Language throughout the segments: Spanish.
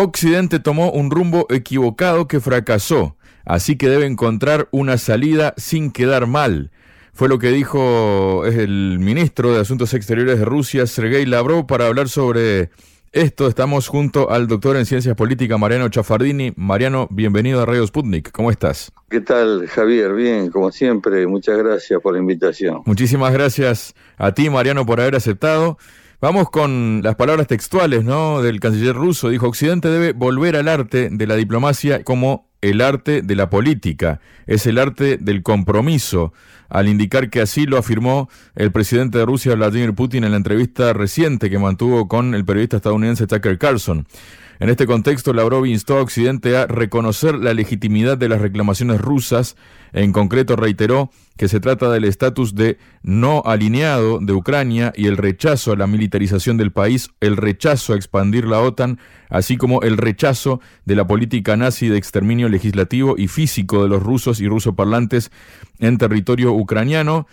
Occidente tomó un rumbo equivocado que fracasó, así que debe encontrar una salida sin quedar mal. Fue lo que dijo el ministro de Asuntos Exteriores de Rusia, Sergei Lavrov, para hablar sobre esto estamos junto al doctor en Ciencias Políticas, Mariano Chafardini. Mariano, bienvenido a Radio Sputnik. ¿Cómo estás? ¿Qué tal, Javier? Bien, como siempre. Muchas gracias por la invitación. Muchísimas gracias a ti, Mariano, por haber aceptado. Vamos con las palabras textuales ¿no? del canciller ruso. Dijo, Occidente debe volver al arte de la diplomacia como el arte de la política, es el arte del compromiso, al indicar que así lo afirmó el presidente de Rusia, Vladimir Putin, en la entrevista reciente que mantuvo con el periodista estadounidense Tucker Carlson. En este contexto, Lavrov instó a Occidente a reconocer la legitimidad de las reclamaciones rusas. En concreto, reiteró que se trata del estatus de no alineado de Ucrania y el rechazo a la militarización del país, el rechazo a expandir la OTAN, así como el rechazo de la política nazi de exterminio legislativo y físico de los rusos y rusoparlantes en territorio ucraniano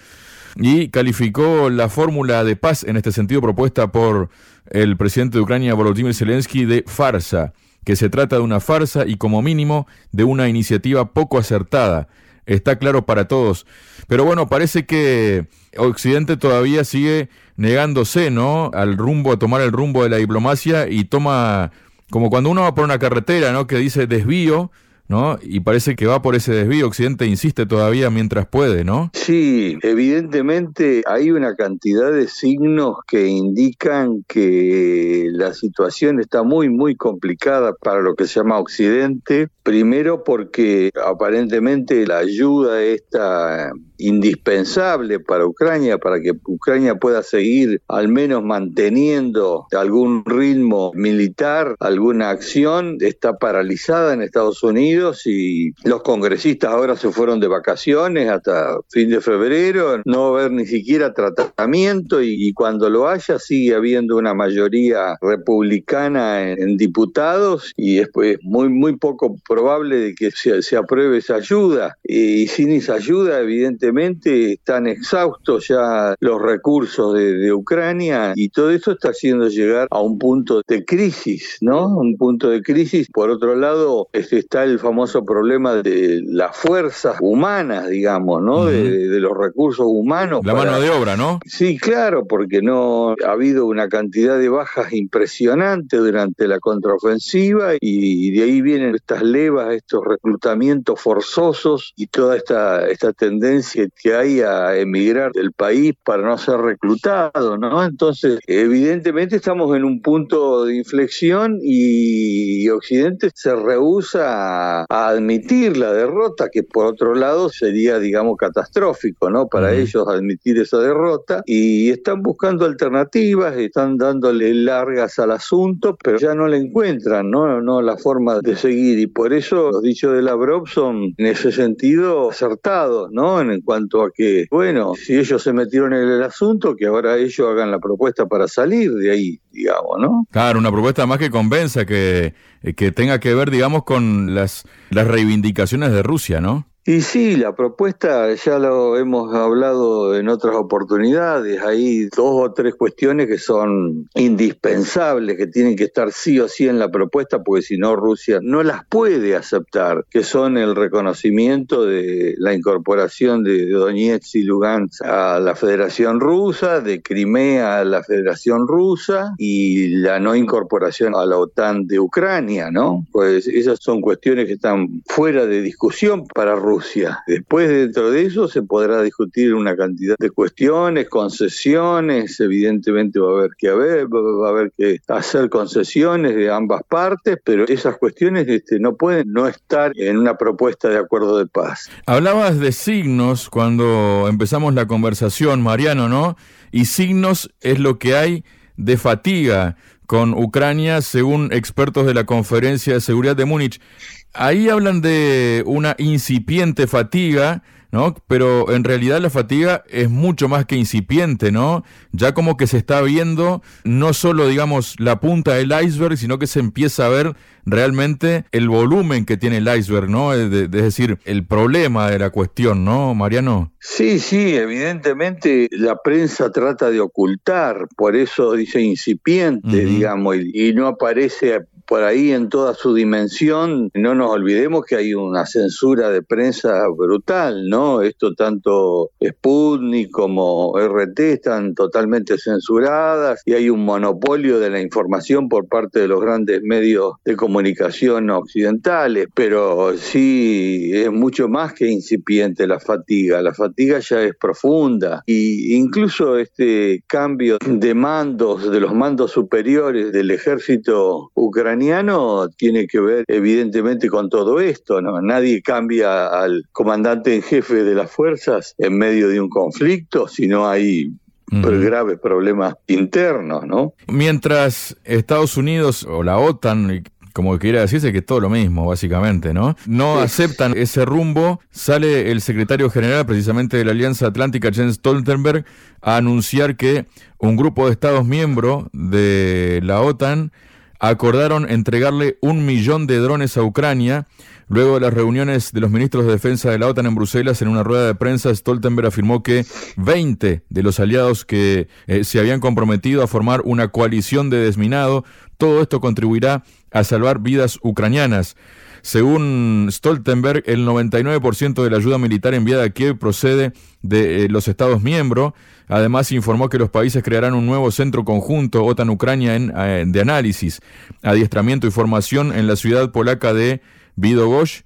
y calificó la fórmula de paz en este sentido propuesta por el presidente de Ucrania, Volodymyr Zelensky, de farsa, que se trata de una farsa y como mínimo de una iniciativa poco acertada. Está claro para todos. Pero bueno, parece que Occidente todavía sigue negándose, ¿no? Al rumbo, a tomar el rumbo de la diplomacia y toma, como cuando uno va por una carretera, ¿no? Que dice desvío, ¿no? Y parece que va por ese desvío. Occidente insiste todavía mientras puede, ¿no? Sí, evidentemente hay una cantidad de signos que indican que la situación está muy, muy complicada para lo que se llama Occidente. Primero porque aparentemente la ayuda está indispensable para Ucrania, para que Ucrania pueda seguir al menos manteniendo algún ritmo militar, alguna acción, está paralizada en Estados Unidos y los congresistas ahora se fueron de vacaciones hasta fin de febrero, no va a haber ni siquiera tratamiento y, cuando lo haya sigue habiendo una mayoría republicana en, diputados y es pues, muy, muy poco probable de que se, se apruebe esa ayuda. Y sin esa ayuda evidentemente están exhaustos ya los recursos de, Ucrania y todo esto está haciendo llegar a un punto de crisis, ¿no? Un punto de crisis. Por otro lado, este, está el famoso problema de las fuerzas humanas, digamos, ¿no? de, los recursos humanos. La mano de obra, ¿no? Sí, claro, porque no ha habido una cantidad de bajas impresionante durante la contraofensiva y de ahí vienen estas levas, estos reclutamientos forzosos y toda esta, esta tendencia que, hay a emigrar del país para no ser reclutado, ¿no? Entonces, evidentemente estamos en un punto de inflexión y Occidente se rehúsa a, admitir la derrota, que por otro lado sería, digamos, catastrófico, ¿no? Para ellos admitir esa derrota y están buscando alternativas, están dándole largas al asunto, pero ya no le encuentran, ¿no? No la forma de seguir y por eso los dichos de Lavrov son en ese sentido acertados, ¿no? En cuanto a que, bueno, si ellos se metieron en el asunto, que ahora ellos hagan la propuesta para salir de ahí, digamos, ¿no? Claro, una propuesta más que convenza, que, que tenga que ver, digamos, con las, las reivindicaciones de Rusia, ¿no? Y sí, la propuesta ya lo hemos hablado en otras oportunidades. Hay dos o tres cuestiones que son indispensables, que tienen que estar sí o sí en la propuesta, porque si no Rusia no las puede aceptar, que son el reconocimiento de la incorporación de Donetsk y Lugansk a la Federación Rusa, de Crimea a la Federación Rusa y la no incorporación a la OTAN de Ucrania, ¿no? Pues esas son cuestiones que están fuera de discusión para Rusia Rusia. Después, dentro de eso, se podrá discutir una cantidad de cuestiones, concesiones, evidentemente va a haber que haber, va a haber que hacer concesiones de ambas partes, pero esas cuestiones este, no pueden no estar en una propuesta de acuerdo de paz. Hablabas de signos cuando empezamos la conversación, Mariano, ¿no? Y signos es lo que hay de fatiga con Ucrania, según expertos de la Conferencia de Seguridad de Múnich. Ahí hablan de una incipiente fatiga ¿no? Pero en realidad la fatiga es mucho más que incipiente, ¿no? Ya como que se está viendo no solo, digamos, la punta del iceberg, sino que se empieza a ver realmente el volumen que tiene el iceberg, ¿no? Es, decir, el problema de la cuestión, ¿no, Mariano? Sí, sí, evidentemente la prensa trata de ocultar, por eso dice incipiente, digamos, y, y no aparece por ahí en toda su dimensión, no nos olvidemos que hay una censura de prensa brutal, ¿no? Esto tanto Sputnik como RT están totalmente censuradas y hay un monopolio de la información por parte de los grandes medios de comunicación occidentales, pero sí es mucho más que incipiente la fatiga, la fatiga ya es profunda y incluso este cambio de mandos, de los mandos superiores del ejército ucraniano, tiene que ver evidentemente con todo esto, ¿no? Nadie cambia al comandante en jefe de las fuerzas en medio de un conflicto si no hay graves problemas internos, ¿no? Mientras Estados Unidos o la OTAN como quiera decirse que es todo lo mismo, básicamente, ¿no? No aceptan ese rumbo. Sale el secretario general, precisamente de la Alianza Atlántica, Jens Stoltenberg, a anunciar que un grupo de Estados miembros de la OTAN acordaron entregarle un millón de drones a Ucrania. Luego de las reuniones de los ministros de defensa de la OTAN en Bruselas, en una rueda de prensa, Stoltenberg afirmó que 20 de los aliados que eh, se habían comprometido a formar una coalición de desminado, todo esto contribuirá a salvar vidas ucranianas. Según Stoltenberg, el 99% de la ayuda militar enviada a Kiev procede de eh, los Estados miembros. Además, informó que los países crearán un nuevo centro conjunto OTAN-Ucrania eh, de análisis, adiestramiento y formación en la ciudad polaca de Vidogosh.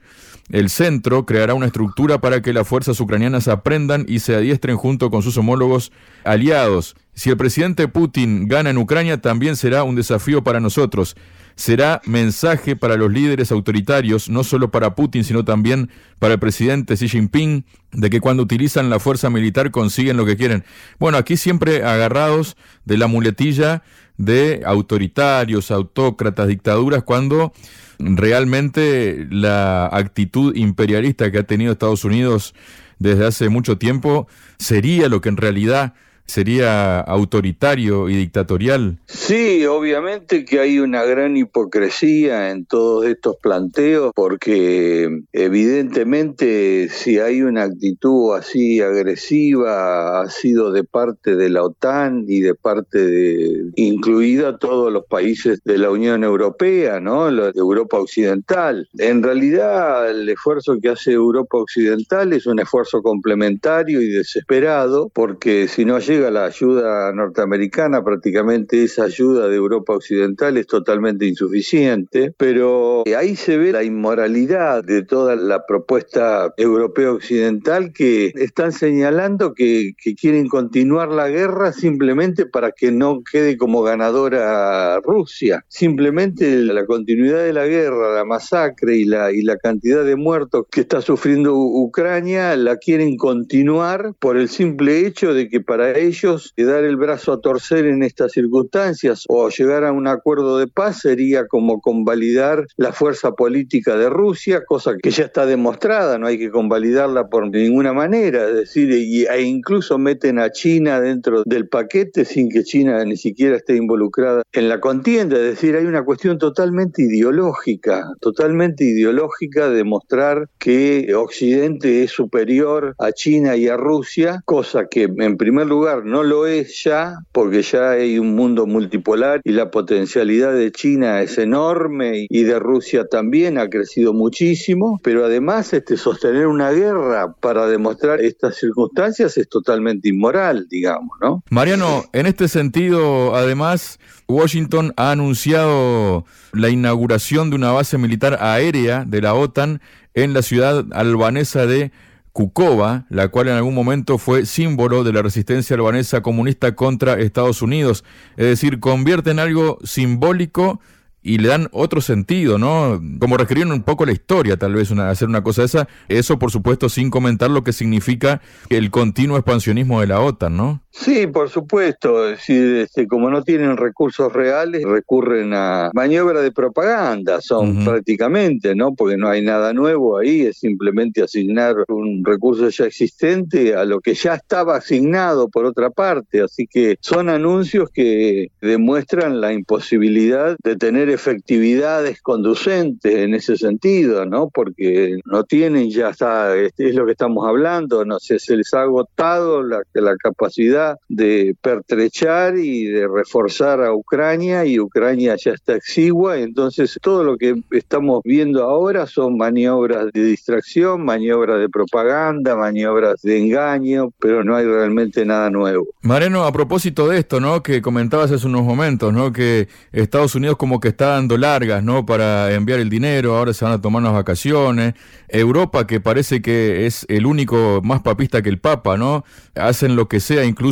El centro creará una estructura para que las fuerzas ucranianas aprendan y se adiestren junto con sus homólogos aliados. Si el presidente Putin gana en Ucrania, también será un desafío para nosotros será mensaje para los líderes autoritarios, no solo para Putin, sino también para el presidente Xi Jinping, de que cuando utilizan la fuerza militar consiguen lo que quieren. Bueno, aquí siempre agarrados de la muletilla de autoritarios, autócratas, dictaduras, cuando realmente la actitud imperialista que ha tenido Estados Unidos desde hace mucho tiempo sería lo que en realidad sería autoritario y dictatorial. Sí, obviamente que hay una gran hipocresía en todos estos planteos porque evidentemente si hay una actitud así agresiva ha sido de parte de la OTAN y de parte de incluida todos los países de la Unión Europea, ¿no? La Europa Occidental. En realidad el esfuerzo que hace Europa Occidental es un esfuerzo complementario y desesperado porque si no llega la ayuda norteamericana, prácticamente esa ayuda de Europa Occidental es totalmente insuficiente, pero ahí se ve la inmoralidad de toda la propuesta europea occidental que están señalando que, quieren continuar la guerra simplemente para que no quede como ganadora Rusia. Simplemente la continuidad de la guerra, la masacre y la, y la cantidad de muertos que está sufriendo Ucrania la quieren continuar por el simple hecho de que para ellos ellos dar el brazo a torcer en estas circunstancias o llegar a un acuerdo de paz sería como convalidar la fuerza política de Rusia, cosa que ya está demostrada, no hay que convalidarla por ninguna manera, es decir, e incluso meten a China dentro del paquete sin que China ni siquiera esté involucrada en la contienda, es decir, hay una cuestión totalmente ideológica, totalmente ideológica de mostrar que Occidente es superior a China y a Rusia, cosa que en primer lugar no lo es ya, porque ya hay un mundo multipolar y la potencialidad de China es enorme y de Rusia también ha crecido muchísimo, pero además este, sostener una guerra para demostrar estas circunstancias es totalmente inmoral, digamos, ¿no? Mariano, en este sentido, además, Washington ha anunciado la inauguración de una base militar aérea de la OTAN en la ciudad albanesa de Kukova, la cual en algún momento fue símbolo de la resistencia albanesa comunista contra Estados Unidos. Es decir, convierte en algo simbólico y le dan otro sentido, ¿no? Como reescribir un poco la historia, tal vez, una, hacer una cosa esa. Eso, por supuesto, sin comentar lo que significa el continuo expansionismo de la OTAN, ¿no? Sí, por supuesto. Es decir, este, como no tienen recursos reales, recurren a maniobras de propaganda, son prácticamente, ¿no? Porque no hay nada nuevo ahí, es simplemente asignar un recurso ya existente a lo que ya estaba asignado por otra parte. Así que son anuncios que demuestran la imposibilidad de tener efectividades conducentes en ese sentido, ¿no? Porque no tienen, ya está, es, lo que estamos hablando, no sé, se les ha agotado la, la capacidad de pertrechar y de reforzar a Ucrania y Ucrania ya está exigua, entonces todo lo que estamos viendo ahora son maniobras de distracción, maniobras de propaganda, maniobras de engaño, pero no hay realmente nada nuevo. Mariano, a propósito de esto, ¿no? Que comentabas hace unos momentos, ¿no? Que Estados Unidos como que está dando largas, ¿no? Para enviar el dinero, ahora se van a tomar unas vacaciones. Europa, que parece que es el único más papista que el Papa, ¿no? Hacen lo que sea, incluso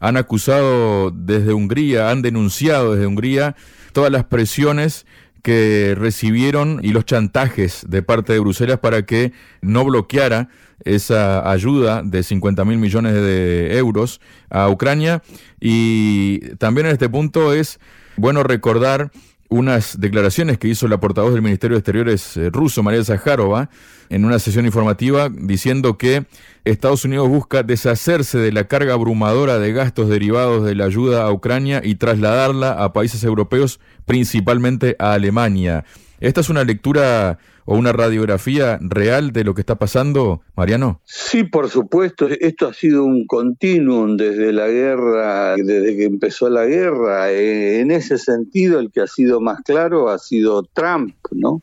han acusado desde Hungría, han denunciado desde Hungría todas las presiones que recibieron y los chantajes de parte de Bruselas para que no bloqueara esa ayuda de 50 mil millones de euros a Ucrania. Y también en este punto es bueno recordar unas declaraciones que hizo la portavoz del Ministerio de Exteriores eh, ruso, María Zaharova, en una sesión informativa diciendo que Estados Unidos busca deshacerse de la carga abrumadora de gastos derivados de la ayuda a Ucrania y trasladarla a países europeos, principalmente a Alemania. Esta es una lectura o una radiografía real de lo que está pasando, Mariano? Sí, por supuesto. Esto ha sido un continuum desde la guerra, desde que empezó la guerra. Eh, en ese sentido, el que ha sido más claro ha sido Trump, ¿no?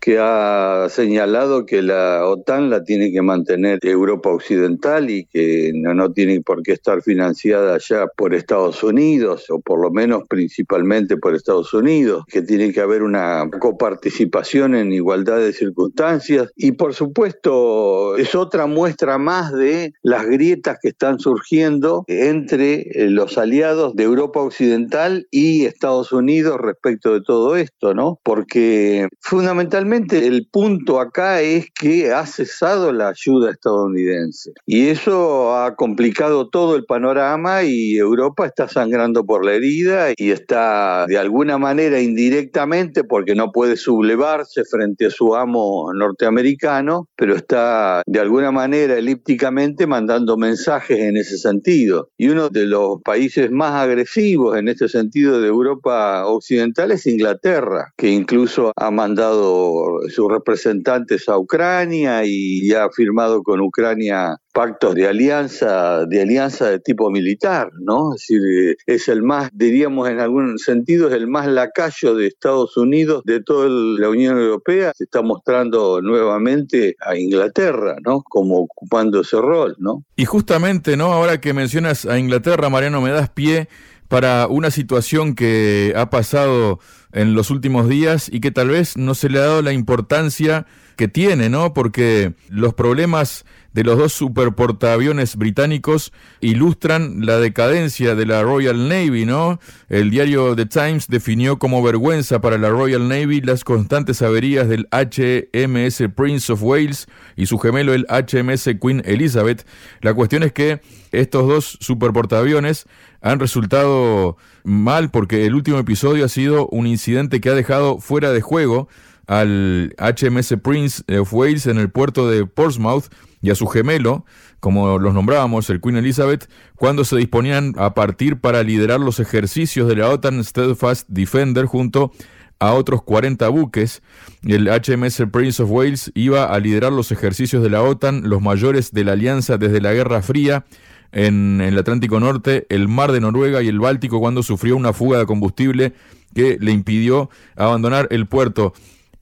Que ha señalado que la OTAN la tiene que mantener Europa Occidental y que no, no tiene por qué estar financiada ya por Estados Unidos, o por lo menos principalmente por Estados Unidos, que tiene que haber una coparticipación en igualdad de circunstancias y por supuesto es otra muestra más de las grietas que están surgiendo entre eh, los aliados de Europa Occidental y Estados Unidos respecto de todo esto, ¿no? Porque fundamentalmente el punto acá es que ha cesado la ayuda estadounidense y eso ha complicado todo el panorama y Europa está sangrando por la herida y está de alguna manera indirectamente porque no puede sublevarse frente a su amo norteamericano, pero está de alguna manera elípticamente mandando mensajes en ese sentido. Y uno de los países más agresivos en este sentido de Europa Occidental es Inglaterra, que incluso ha mandado sus representantes a Ucrania y ha firmado con Ucrania pactos de alianza, de alianza de tipo militar, ¿no? Es decir, es el más, diríamos en algún sentido, es el más lacayo de Estados Unidos de toda la Unión Europea. Se está mostrando nuevamente a Inglaterra, ¿no? Como ocupando ese rol, ¿no? Y justamente, ¿no? Ahora que mencionas a Inglaterra, Mariano, me das pie para una situación que ha pasado en los últimos días y que tal vez no se le ha dado la importancia que tiene, ¿no? Porque los problemas de los dos superportaaviones británicos ilustran la decadencia de la Royal Navy, ¿no? El diario The Times definió como vergüenza para la Royal Navy las constantes averías del HMS Prince of Wales y su gemelo el HMS Queen Elizabeth. La cuestión es que estos dos superportaaviones han resultado mal porque el último episodio ha sido un incidente que ha dejado fuera de juego al HMS Prince of Wales en el puerto de Portsmouth y a su gemelo, como los nombrábamos, el Queen Elizabeth, cuando se disponían a partir para liderar los ejercicios de la OTAN Steadfast Defender junto a otros 40 buques. El HMS Prince of Wales iba a liderar los ejercicios de la OTAN, los mayores de la alianza desde la Guerra Fría, en, el Atlántico Norte, el Mar de Noruega y el Báltico cuando sufrió una fuga de combustible que le impidió abandonar el puerto.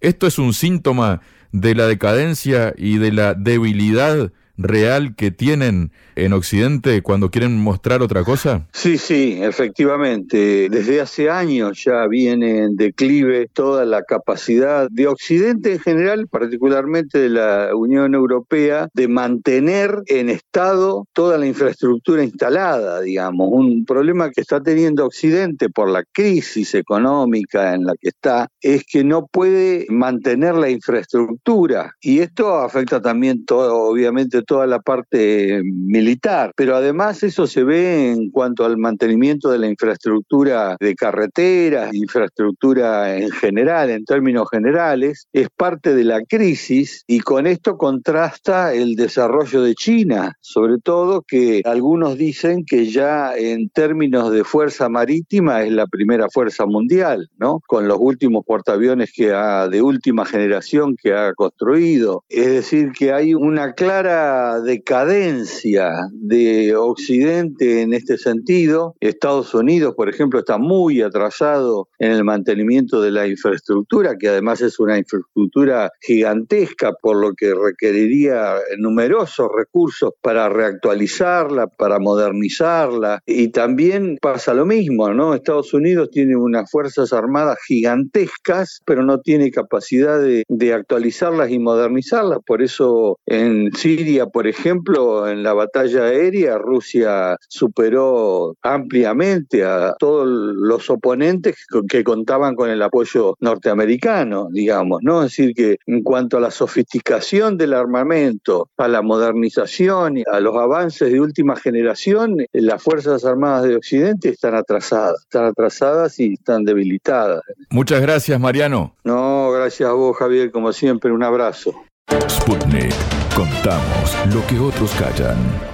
Esto es un síntoma de la decadencia y de la debilidad real que tienen en Occidente cuando quieren mostrar otra cosa? Sí, sí, efectivamente. Desde hace años ya viene en declive toda la capacidad de Occidente en general, particularmente de la Unión Europea, de mantener en estado toda la infraestructura instalada, digamos. Un problema que está teniendo Occidente por la crisis económica en la que está es que no puede mantener la infraestructura. Y esto afecta también todo, obviamente, toda la parte militar, pero además eso se ve en cuanto al mantenimiento de la infraestructura de carreteras, infraestructura en general, en términos generales, es parte de la crisis y con esto contrasta el desarrollo de China, sobre todo que algunos dicen que ya en términos de fuerza marítima es la primera fuerza mundial, ¿no? Con los últimos portaaviones que ha, de última generación que ha construido. Es decir, que hay una clara decadencia de Occidente en este sentido. Estados Unidos, por ejemplo, está muy atrasado en el mantenimiento de la infraestructura, que además es una infraestructura gigantesca, por lo que requeriría numerosos recursos para reactualizarla, para modernizarla. Y también pasa lo mismo. Estados Unidos tiene unas fuerzas armadas gigantescas, pero no tiene capacidad de actualizarlas y modernizarlas. Por eso en Siria por ejemplo, en la batalla aérea, Rusia superó ampliamente a todos los oponentes que contaban con el apoyo norteamericano, digamos, ¿no? Es decir, que en cuanto a la sofisticación del armamento, a la modernización, a los avances de última generación, las Fuerzas Armadas de Occidente están atrasadas, están atrasadas y están debilitadas. Muchas gracias, Mariano. No, gracias a vos, Javier, como siempre, un abrazo. Sputnik. Contamos lo que otros callan.